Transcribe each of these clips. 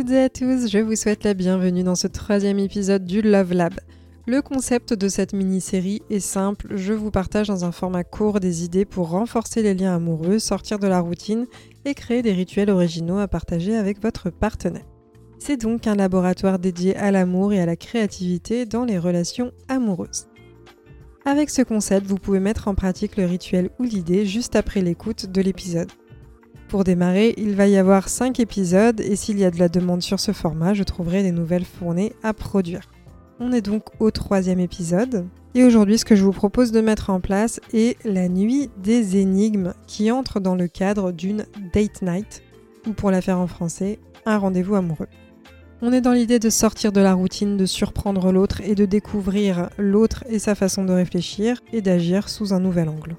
toutes à tous, je vous souhaite la bienvenue dans ce troisième épisode du Love Lab. Le concept de cette mini-série est simple, je vous partage dans un format court des idées pour renforcer les liens amoureux, sortir de la routine et créer des rituels originaux à partager avec votre partenaire. C'est donc un laboratoire dédié à l'amour et à la créativité dans les relations amoureuses. Avec ce concept, vous pouvez mettre en pratique le rituel ou l'idée juste après l'écoute de l'épisode. Pour démarrer, il va y avoir 5 épisodes et s'il y a de la demande sur ce format, je trouverai des nouvelles fournées à produire. On est donc au troisième épisode. Et aujourd'hui, ce que je vous propose de mettre en place est la nuit des énigmes qui entre dans le cadre d'une date night, ou pour la faire en français, un rendez-vous amoureux. On est dans l'idée de sortir de la routine, de surprendre l'autre et de découvrir l'autre et sa façon de réfléchir et d'agir sous un nouvel angle.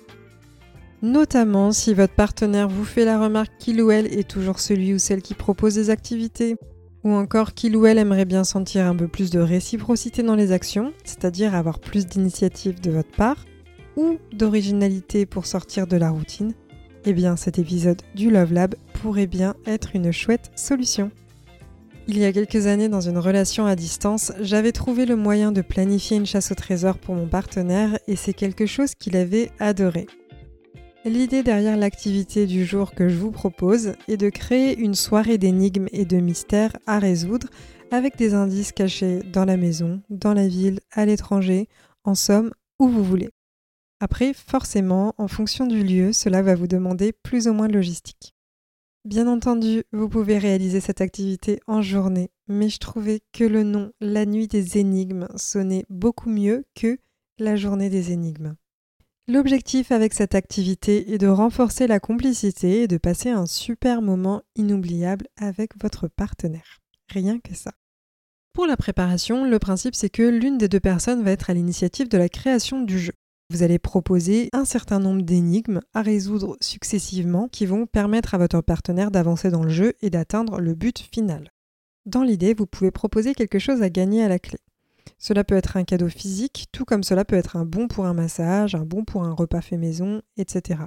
Notamment si votre partenaire vous fait la remarque qu'il ou elle est toujours celui ou celle qui propose des activités, ou encore qu'il ou elle aimerait bien sentir un peu plus de réciprocité dans les actions, c'est-à-dire avoir plus d'initiative de votre part, ou d'originalité pour sortir de la routine, eh bien cet épisode du Love Lab pourrait bien être une chouette solution. Il y a quelques années, dans une relation à distance, j'avais trouvé le moyen de planifier une chasse au trésor pour mon partenaire et c'est quelque chose qu'il avait adoré. L'idée derrière l'activité du jour que je vous propose est de créer une soirée d'énigmes et de mystères à résoudre avec des indices cachés dans la maison, dans la ville, à l'étranger, en somme, où vous voulez. Après, forcément, en fonction du lieu, cela va vous demander plus ou moins de logistique. Bien entendu, vous pouvez réaliser cette activité en journée, mais je trouvais que le nom La nuit des énigmes sonnait beaucoup mieux que La journée des énigmes. L'objectif avec cette activité est de renforcer la complicité et de passer un super moment inoubliable avec votre partenaire. Rien que ça. Pour la préparation, le principe c'est que l'une des deux personnes va être à l'initiative de la création du jeu. Vous allez proposer un certain nombre d'énigmes à résoudre successivement qui vont permettre à votre partenaire d'avancer dans le jeu et d'atteindre le but final. Dans l'idée, vous pouvez proposer quelque chose à gagner à la clé. Cela peut être un cadeau physique, tout comme cela peut être un bon pour un massage, un bon pour un repas fait maison, etc.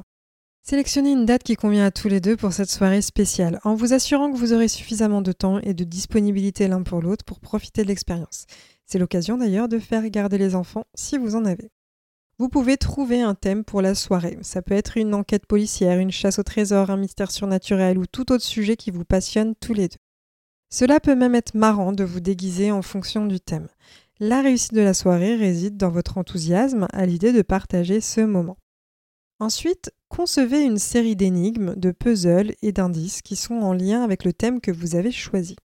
Sélectionnez une date qui convient à tous les deux pour cette soirée spéciale, en vous assurant que vous aurez suffisamment de temps et de disponibilité l'un pour l'autre pour profiter de l'expérience. C'est l'occasion d'ailleurs de faire garder les enfants si vous en avez. Vous pouvez trouver un thème pour la soirée. Ça peut être une enquête policière, une chasse au trésor, un mystère surnaturel ou tout autre sujet qui vous passionne tous les deux. Cela peut même être marrant de vous déguiser en fonction du thème. La réussite de la soirée réside dans votre enthousiasme à l'idée de partager ce moment. Ensuite, concevez une série d'énigmes, de puzzles et d'indices qui sont en lien avec le thème que vous avez choisi.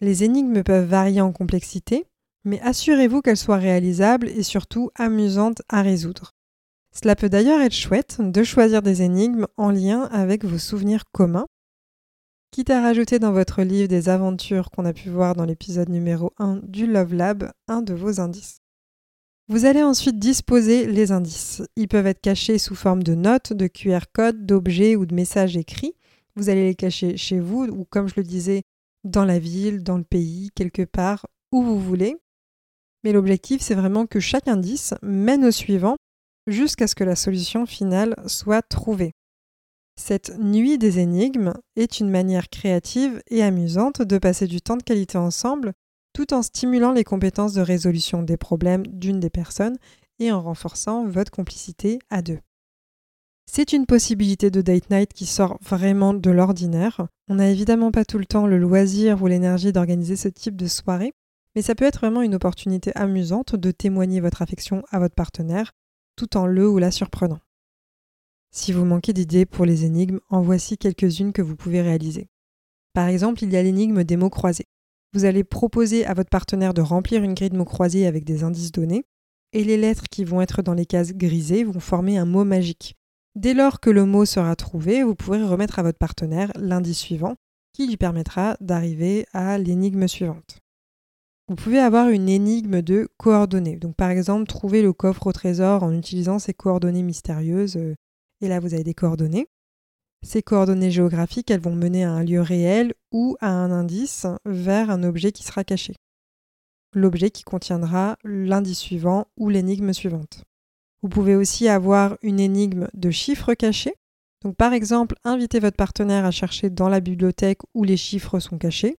Les énigmes peuvent varier en complexité, mais assurez-vous qu'elles soient réalisables et surtout amusantes à résoudre. Cela peut d'ailleurs être chouette de choisir des énigmes en lien avec vos souvenirs communs Quitte à rajouter dans votre livre des aventures qu'on a pu voir dans l'épisode numéro 1 du Love Lab un de vos indices. Vous allez ensuite disposer les indices. Ils peuvent être cachés sous forme de notes, de QR codes, d'objets ou de messages écrits. Vous allez les cacher chez vous ou comme je le disais, dans la ville, dans le pays, quelque part, où vous voulez. Mais l'objectif, c'est vraiment que chaque indice mène au suivant jusqu'à ce que la solution finale soit trouvée. Cette nuit des énigmes est une manière créative et amusante de passer du temps de qualité ensemble tout en stimulant les compétences de résolution des problèmes d'une des personnes et en renforçant votre complicité à deux. C'est une possibilité de date night qui sort vraiment de l'ordinaire. On n'a évidemment pas tout le temps le loisir ou l'énergie d'organiser ce type de soirée, mais ça peut être vraiment une opportunité amusante de témoigner votre affection à votre partenaire tout en le ou la surprenant. Si vous manquez d'idées pour les énigmes, en voici quelques-unes que vous pouvez réaliser. Par exemple, il y a l'énigme des mots croisés. Vous allez proposer à votre partenaire de remplir une grille de mots croisés avec des indices donnés, et les lettres qui vont être dans les cases grisées vont former un mot magique. Dès lors que le mot sera trouvé, vous pourrez remettre à votre partenaire l'indice suivant, qui lui permettra d'arriver à l'énigme suivante. Vous pouvez avoir une énigme de coordonnées. Par exemple, trouver le coffre au trésor en utilisant ces coordonnées mystérieuses, euh, et là, vous avez des coordonnées. Ces coordonnées géographiques, elles vont mener à un lieu réel ou à un indice vers un objet qui sera caché. L'objet qui contiendra l'indice suivant ou l'énigme suivante. Vous pouvez aussi avoir une énigme de chiffres cachés. Donc par exemple, invitez votre partenaire à chercher dans la bibliothèque où les chiffres sont cachés.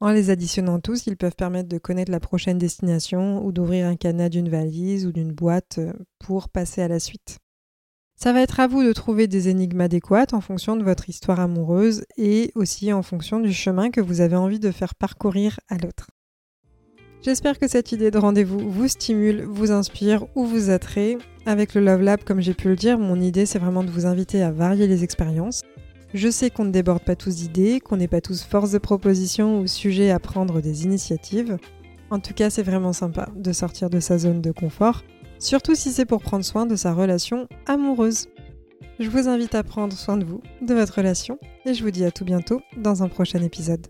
En les additionnant tous, ils peuvent permettre de connaître la prochaine destination ou d'ouvrir un canard d'une valise ou d'une boîte pour passer à la suite. Ça va être à vous de trouver des énigmes adéquates en fonction de votre histoire amoureuse et aussi en fonction du chemin que vous avez envie de faire parcourir à l'autre. J'espère que cette idée de rendez-vous vous stimule, vous inspire ou vous attrait. Avec le Love Lab, comme j'ai pu le dire, mon idée c'est vraiment de vous inviter à varier les expériences je sais qu'on ne déborde pas tous d'idées, qu'on n'est pas tous force de proposition ou sujet à prendre des initiatives. En tout cas, c'est vraiment sympa de sortir de sa zone de confort, surtout si c'est pour prendre soin de sa relation amoureuse. Je vous invite à prendre soin de vous, de votre relation, et je vous dis à tout bientôt dans un prochain épisode.